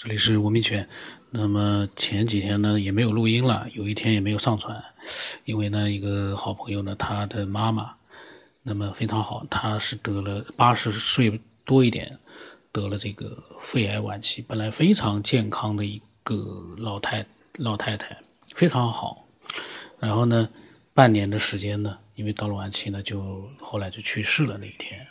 这里是文明犬。那么前几天呢也没有录音了，有一天也没有上传，因为呢一个好朋友呢，他的妈妈，那么非常好，他是得了八十岁多一点，得了这个肺癌晚期，本来非常健康的一个老太老太太，非常好。然后呢，半年的时间呢，因为到了晚期呢，就后来就去世了那一天。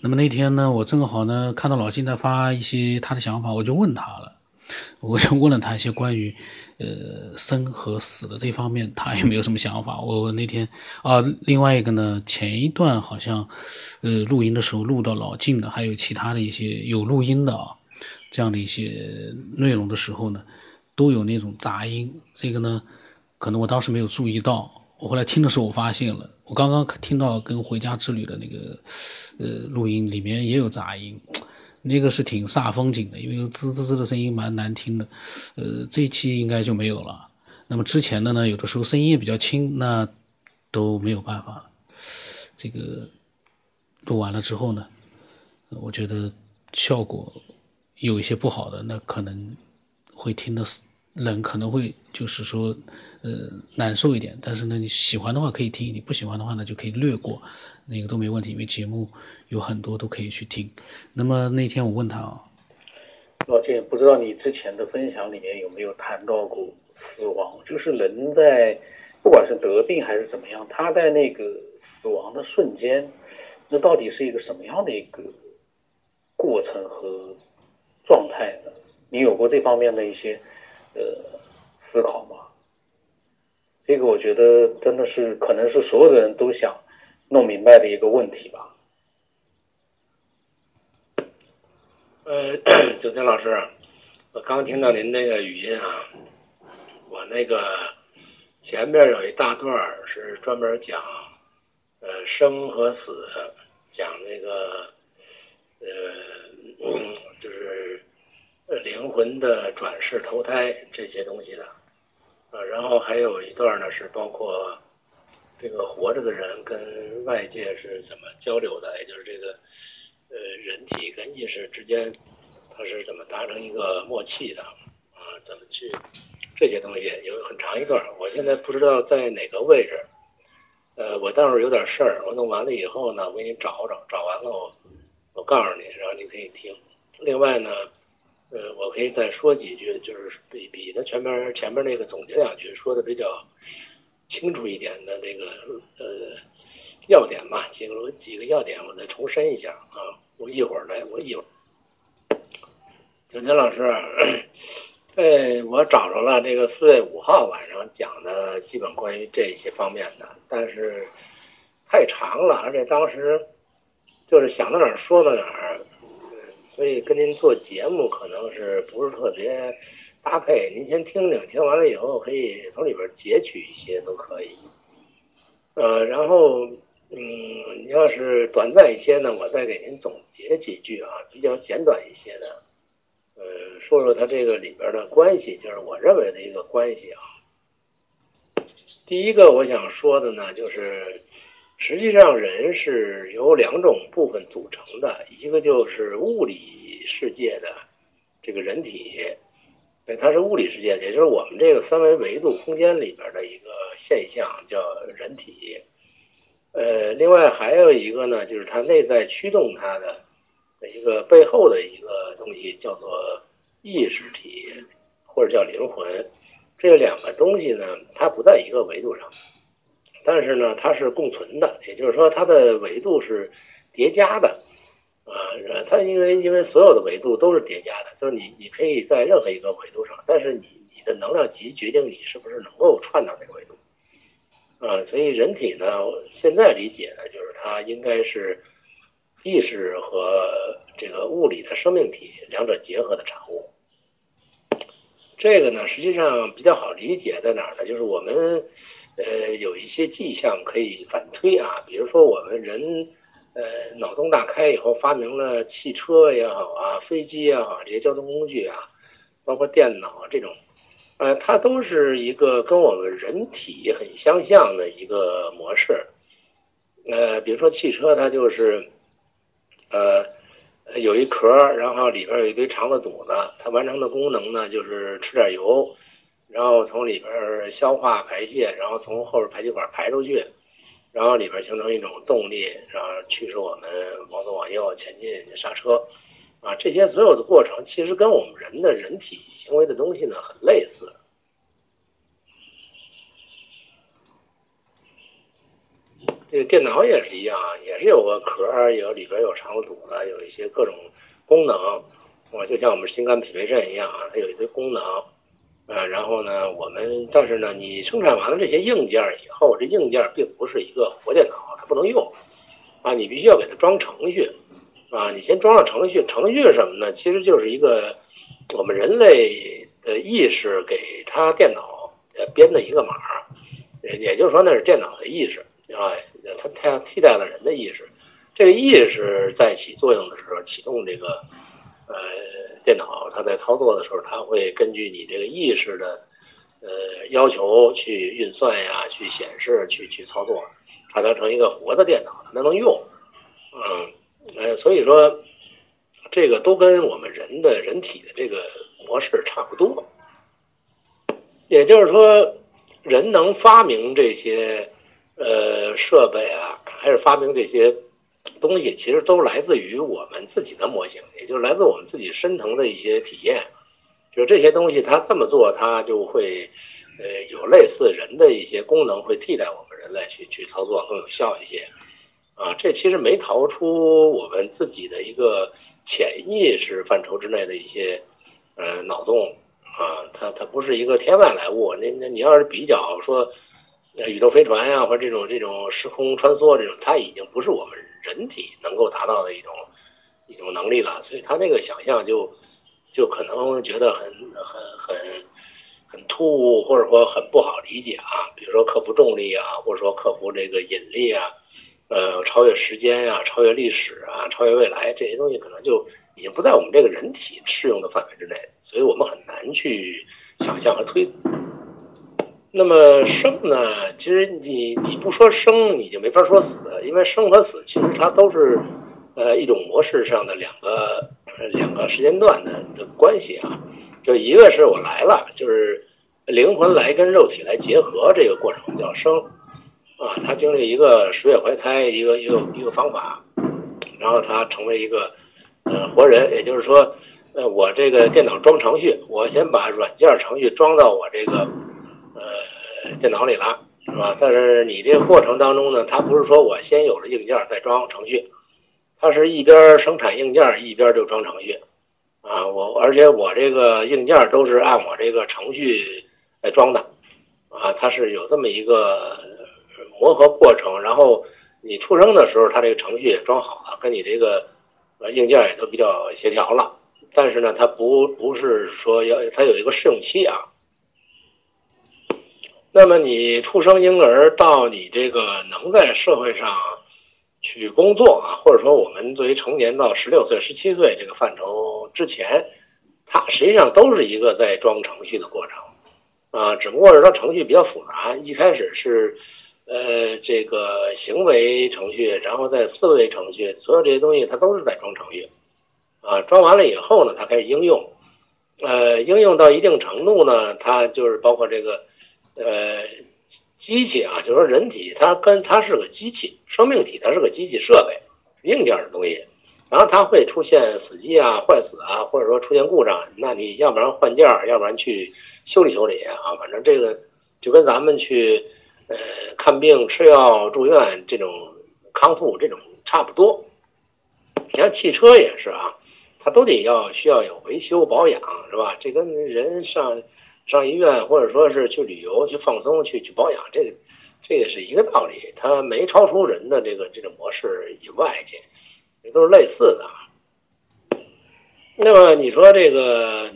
那么那天呢，我正好呢看到老金在发一些他的想法，我就问他了。我就问了他一些关于，呃，生和死的这方面，他也没有什么想法。我那天啊，另外一个呢，前一段好像，呃，录音的时候录到老静的，还有其他的一些有录音的啊，这样的一些内容的时候呢，都有那种杂音。这个呢，可能我当时没有注意到，我后来听的时候我发现了。我刚刚听到跟《回家之旅》的那个，呃，录音里面也有杂音。那个是挺煞风景的，因为滋滋滋的声音蛮难听的，呃，这一期应该就没有了。那么之前的呢，有的时候声音也比较轻，那都没有办法。这个录完了之后呢，我觉得效果有一些不好的，那可能会听的人可能会就是说，呃，难受一点。但是呢，你喜欢的话可以听，你不喜欢的话呢就可以略过。那个都没问题，因为节目有很多都可以去听。那么那天我问他啊，老建，不知道你之前的分享里面有没有谈到过死亡？就是人在不管是得病还是怎么样，他在那个死亡的瞬间，那到底是一个什么样的一个过程和状态呢？你有过这方面的一些呃思考吗？这个我觉得真的是可能是所有的人都想。弄明白的一个问题吧。呃，九天老师，我刚听到您那个语音啊，我那个前面有一大段是专门讲呃生和死，讲那个呃就是灵魂的转世投胎这些东西的，呃，然后还有一段呢是包括。这个活着的人跟外界是怎么交流的？也就是这个，呃，人体跟意识之间，它是怎么达成一个默契的？啊，怎么去这些东西有很长一段，我现在不知道在哪个位置。呃，我待会儿有点事儿，我弄完了以后呢，我给你找找，找完了我我告诉你，然后你可以听。另外呢，呃，我可以再说几句，就是比比他前面前面那个总结两句说的比较。清楚一点的这个呃要点吧，几个几个要点，我再重申一下啊。我一会儿来，我一会儿。景天老师，哎，我找着了这个四月五号晚上讲的基本关于这些方面的，但是太长了，而且当时就是想到哪儿说到哪儿，所以跟您做节目可能是不是特别。搭配，您先听听，听完了以后可以从里边截取一些都可以。呃，然后，嗯，你要是短暂一些呢，我再给您总结几句啊，比较简短一些的。呃，说说它这个里边的关系，就是我认为的一个关系啊。第一个我想说的呢，就是实际上人是由两种部分组成的，一个就是物理世界的这个人体。对，它是物理世界，也就是我们这个三维维度空间里边的一个现象，叫人体。呃，另外还有一个呢，就是它内在驱动它的一个背后的一个东西，叫做意识体，或者叫灵魂。这两个东西呢，它不在一个维度上，但是呢，它是共存的，也就是说，它的维度是叠加的。啊，它因为因为所有的维度都是叠加的，就是你你可以在任何一个维度上，但是你你的能量级决定你是不是能够串到那个维度。啊，所以人体呢，现在理解呢，就是它应该是意识和这个物理的生命体两者结合的产物。这个呢，实际上比较好理解在哪儿呢？就是我们呃有一些迹象可以反推啊，比如说我们人。呃，脑洞大开以后，发明了汽车也好啊，飞机也好，这些交通工具啊，包括电脑这种，呃，它都是一个跟我们人体很相像的一个模式。呃，比如说汽车，它就是，呃，有一壳，然后里边有一堆肠子肚子，它完成的功能呢就是吃点油，然后从里边消化排泄，然后从后边排气管排出去，然后里边形成一种动力，然后驱使我们往左往右前进刹车，啊，这些所有的过程其实跟我们人的人体行为的东西呢很类似。这个电脑也是一样，也是有个壳，有里边有肠子肚子，有一些各种功能，啊，就像我们心肝脾肺肾一样啊，它有一堆功能，呃，然后呢，我们但是呢，你生产完了这些硬件以后，这硬件并不是一个活电脑，它不能用，啊，你必须要给它装程序，啊，你先装上程序，程序是什么呢？其实就是一个我们人类的意识给它电脑编的一个码，也就是说那是电脑的意识，啊。它它替代了人的意识，这个意识在起作用的时候，启动这个，在操作的时候，它会根据你这个意识的呃要求去运算呀，去显示，去去操作，它当成一个活的电脑，它能用。嗯，呃，所以说这个都跟我们人的人体的这个模式差不多。也就是说，人能发明这些。呃，设备啊，还是发明这些东西，其实都来自于我们自己的模型，也就是来自我们自己深层的一些体验。就这些东西，它这么做，它就会呃有类似人的一些功能，会替代我们人类去去操作更有效一些。啊，这其实没逃出我们自己的一个潜意识范畴之内的一些呃脑洞啊，它它不是一个天外来物。那那你要是比较说。宇宙飞船呀，或者这种这种时空穿梭这种，它已经不是我们人体能够达到的一种一种能力了，所以他那个想象就就可能觉得很很很很突兀，或者说很不好理解啊。比如说克服重力啊，或者说克服这个引力啊，呃，超越时间呀，超越历史啊，超越未来这些东西，可能就已经不在我们这个人体适用的范围之内，所以我们很难去想象和推。那么生呢？其实你你不说生，你就没法说死，因为生和死其实它都是，呃，一种模式上的两个两个时间段的的关系啊。就一个是我来了，就是灵魂来跟肉体来结合这个过程叫生，啊，它经历一个十月怀胎一个一个一个方法，然后它成为一个呃活人，也就是说，呃，我这个电脑装程序，我先把软件程序装到我这个。电脑里了，是吧？但是你这过程当中呢，它不是说我先有了硬件再装程序，它是一边生产硬件一边就装程序，啊，我而且我这个硬件都是按我这个程序来装的，啊，它是有这么一个磨合过程。然后你出生的时候，它这个程序也装好了，跟你这个呃硬件也都比较协调了。但是呢，它不不是说要它有一个试用期啊。那么你出生婴儿到你这个能在社会上去工作啊，或者说我们作为成年到十六岁、十七岁这个范畴之前，它实际上都是一个在装程序的过程啊，只不过是说程序比较复杂，一开始是呃这个行为程序，然后在思维程序，所有这些东西它都是在装程序啊，装完了以后呢，它开始应用，呃，应用到一定程度呢，它就是包括这个。呃，机器啊，就是说人体，它跟它是个机器，生命体，它是个机器设备，硬件的东西。然后它会出现死机啊、坏死啊，或者说出现故障，那你要不然换件儿，要不然去修理修理啊。反正这个就跟咱们去呃看病、吃药、住院这种康复这种差不多。你像汽车也是啊，它都得要需要有维修保养，是吧？这跟人上。上医院，或者说是去旅游、去放松、去去保养，这个这个是一个道理，它没超出人的这个这种模式以外去，这都是类似的。那么你说这个呃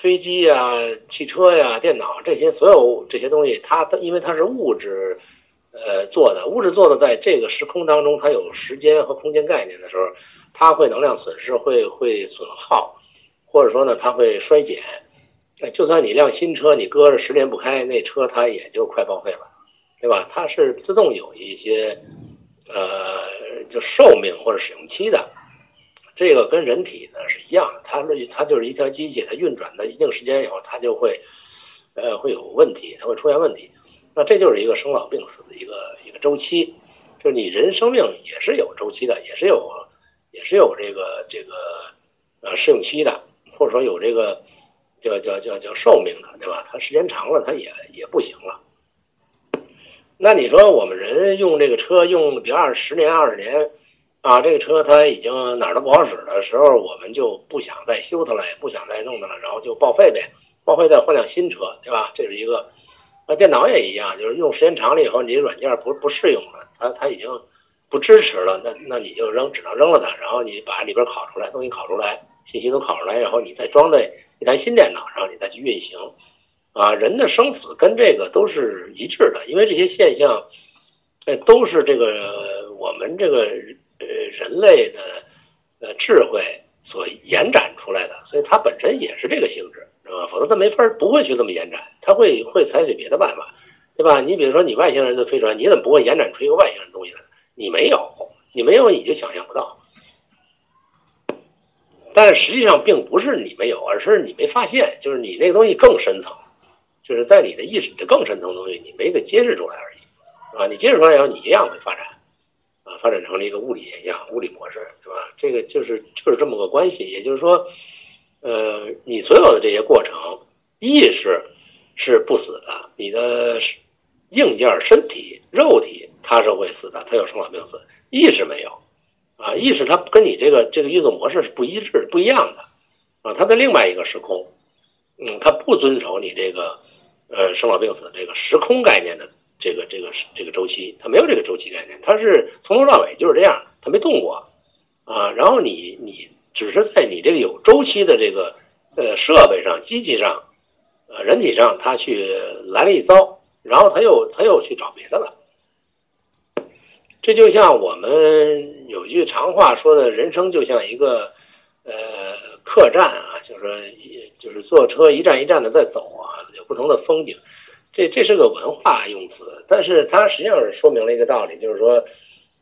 飞机呀、汽车呀、电脑这些所有这些东西，它它因为它是物质呃做的，物质做的在这个时空当中，它有时间和空间概念的时候，它会能量损失，会会损耗，或者说呢，它会衰减。就算你辆新车，你搁着十年不开，那车它也就快报废了，对吧？它是自动有一些，呃，就寿命或者使用期的，这个跟人体呢是一样，它它就是一条机器，它运转的一定时间以后，它就会呃会有问题，它会出现问题。那这就是一个生老病死的一个一个周期，就是你人生命也是有周期的，也是有也是有这个这个呃试用期的，或者说有这个叫叫叫叫寿命的，对吧？它时间长了，它也也不行了。那你说我们人用这个车用比二十年二十年。啊，这个车它已经哪儿都不好使的时候，我们就不想再修它了，也不想再弄它了，然后就报废呗，报废再换辆新车，对吧？这是一个。那电脑也一样，就是用时间长了以后，你软件不不适用了，它它已经不支持了，那那你就扔，只能扔了它，然后你把里边烤出来，东西烤出来，信息都拷出来，然后你再装在一台新电脑上，你再去运行。啊，人的生死跟这个都是一致的，因为这些现象，呃，都是这个我们这个。呃，人类的呃智慧所延展出来的，所以它本身也是这个性质，是吧？否则它没法不会去这么延展，它会会采取别的办法，对吧？你比如说你外星人的飞船，你怎么不会延展出一个外星人东西来？你没有，你没有你就想象不到。但实际上并不是你没有，而是你没发现，就是你那个东西更深层，就是在你的意识的更深层东西，你没给揭示出来而已，啊，你揭示出来以后，你一样会发展。啊发展成了一个物理现象、物理模式，是吧？这个就是就是这么个关系。也就是说，呃，你所有的这些过程，意识是不死的，你的硬件、身体、肉体它是会死的，它有生老病死，意识没有啊。意识它跟你这个这个运作模式是不一致、不一样的啊。它在另外一个时空，嗯，它不遵守你这个呃生老病死这个时空概念的。这个这个这个周期，它没有这个周期概念，它是从头到尾就是这样，它没动过，啊，然后你你只是在你这个有周期的这个呃设备上、机器上、呃人体上，它去来了一遭，然后他又他又去找别的了。这就像我们有句常话说的，人生就像一个呃客栈啊，就是说就是坐车一站一站的在走啊，有不同的风景。这这是个文化用词，但是它实际上是说明了一个道理，就是说，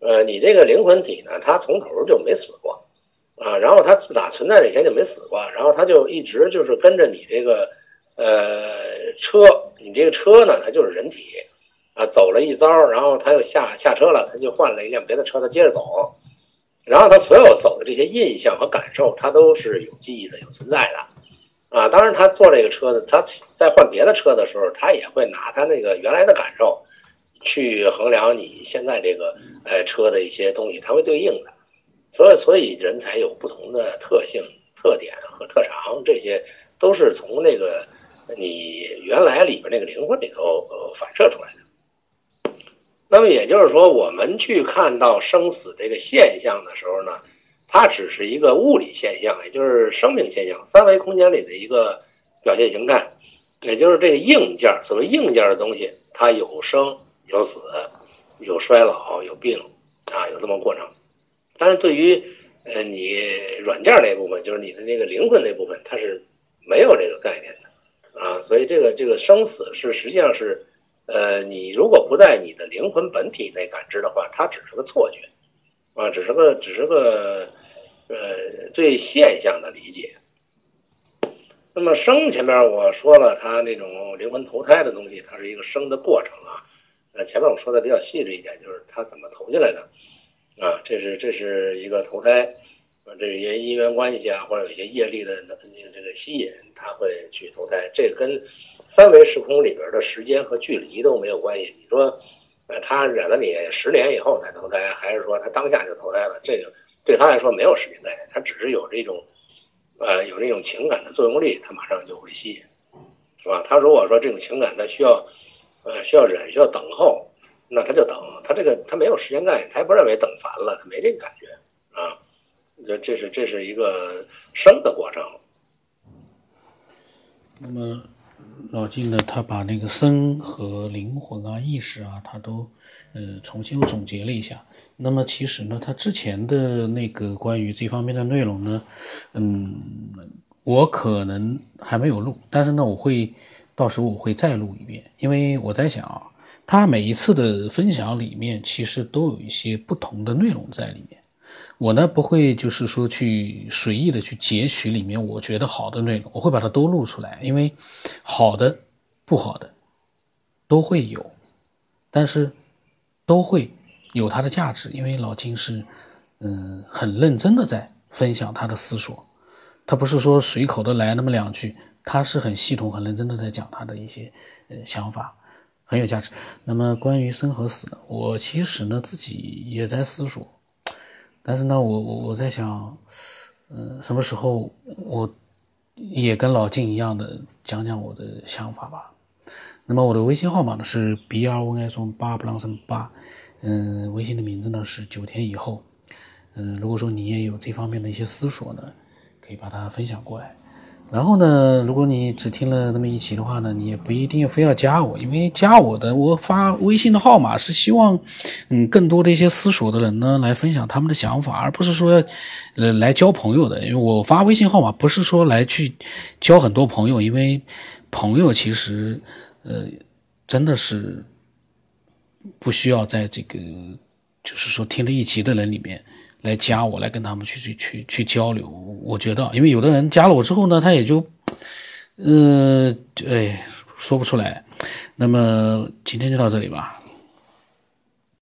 呃，你这个灵魂体呢，它从头就没死过，啊，然后它自打存在以前就没死过，然后它就一直就是跟着你这个，呃，车，你这个车呢，它就是人体，啊，走了一遭，然后他又下下车了，他就换了一辆别的车，他接着走，然后他所有走的这些印象和感受，他都是有记忆的，有存在的。啊，当然，他坐这个车子，他在换别的车的时候，他也会拿他那个原来的感受，去衡量你现在这个呃车的一些东西，他会对应的，所以所以人才有不同的特性、特点和特长，这些都是从那个你原来里边那个灵魂里头呃反射出来的。那么也就是说，我们去看到生死这个现象的时候呢？它只是一个物理现象，也就是生命现象，三维空间里的一个表现形态，也就是这个硬件。所谓硬件的东西，它有生有死，有衰老有病，啊，有这么过程。但是对于呃你软件那部分，就是你的那个灵魂那部分，它是没有这个概念的，啊，所以这个这个生死是实际上是，呃，你如果不在你的灵魂本体内感知的话，它只是个错觉，啊，只是个只是个。呃，对现象的理解。那么生前面我说了，它那种灵魂投胎的东西，它是一个生的过程啊。呃，前面我说的比较细致一点，就是它怎么投进来的啊？这是这是一个投胎，啊，这些因缘关系啊，或者有些业力的这个吸引，他会去投胎。这跟三维时空里边的时间和距离都没有关系。你说，呃，他忍了你十年以后才投胎，还是说他当下就投胎了？这个。对他来说没有时间概念，他只是有这种，呃，有这种情感的作用力，他马上就会吸引，是吧？他如果说这种情感他需要，呃，需要忍，需要等候，那他就等。他这个他没有时间概念，他也不认为等烦了，他没这个感觉啊。这这是这是一个生的过程。那么老金呢，他把那个生和灵魂啊、意识啊，他都呃重新总结了一下。那么其实呢，他之前的那个关于这方面的内容呢，嗯，我可能还没有录，但是呢，我会到时候我会再录一遍，因为我在想啊，他每一次的分享里面其实都有一些不同的内容在里面，我呢不会就是说去随意的去截取里面我觉得好的内容，我会把它都录出来，因为好的、不好的都会有，但是都会有它的价值，因为老金是嗯很认真的在分享他的思索，他不是说随口的来那么两句，他是很系统、很认真的在讲他的一些呃想法。很有价值。那么关于生和死呢？我其实呢自己也在思索，但是呢，我我我在想，嗯，什么时候我也跟老静一样的讲讲我的想法吧。那么我的微信号码呢是 b r o n i 中八不浪声八，嗯，微信的名字呢是九天以后。嗯，如果说你也有这方面的一些思索呢，可以把它分享过来。然后呢，如果你只听了那么一期的话呢，你也不一定非要加我，因为加我的我发微信的号码是希望，嗯，更多的一些思索的人呢来分享他们的想法，而不是说，呃，来交朋友的。因为我发微信号码不是说来去交很多朋友，因为朋友其实，呃，真的是不需要在这个，就是说听了一集的人里面。来加我，来跟他们去去去去交流。我觉得，因为有的人加了我之后呢，他也就，呃，哎，说不出来。那么今天就到这里吧。